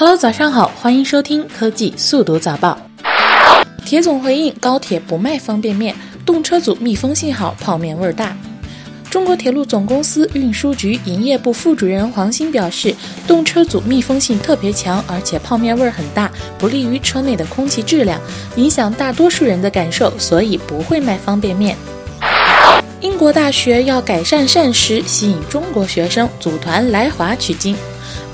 Hello，早上好，欢迎收听科技速读早报。铁总回应高铁不卖方便面，动车组密封信号泡面味儿大。中国铁路总公司运输局营业部副主任黄鑫表示，动车组密封性特别强，而且泡面味儿很大，不利于车内的空气质量，影响大多数人的感受，所以不会卖方便面。英国大学要改善膳食，吸引中国学生组团来华取经。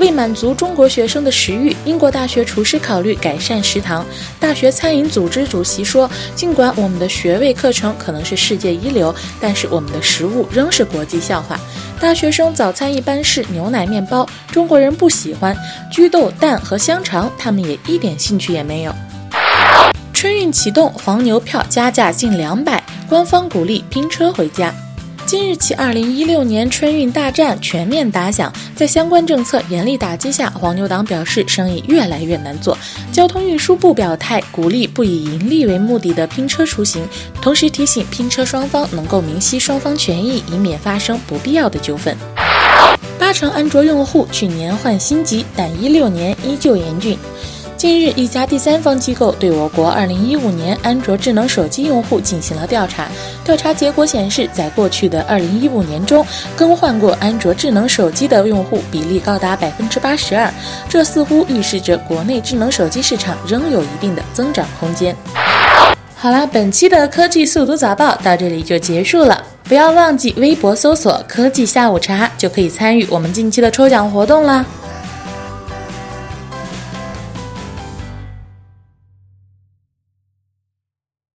为满足中国学生的食欲，英国大学厨师考虑改善食堂。大学餐饮组织主席说：“尽管我们的学位课程可能是世界一流，但是我们的食物仍是国际笑话。大学生早餐一般是牛奶面包，中国人不喜欢焗豆蛋和香肠，他们也一点兴趣也没有。”春运启动，黄牛票加价近两百，官方鼓励拼车回家。今日起，二零一六年春运大战全面打响。在相关政策严厉打击下，黄牛党表示生意越来越难做。交通运输部表态，鼓励不以盈利为目的的拼车出行，同时提醒拼车双方能够明晰双方权益，以免发生不必要的纠纷。八成安卓用户去年换新机，但一六年依旧严峻。近日，一家第三方机构对我国2015年安卓智能手机用户进行了调查。调查结果显示，在过去的2015年中，更换过安卓智能手机的用户比例高达百分之八十二。这似乎预示着国内智能手机市场仍有一定的增长空间。好了，本期的科技速读早报到这里就结束了。不要忘记微博搜索“科技下午茶”，就可以参与我们近期的抽奖活动啦。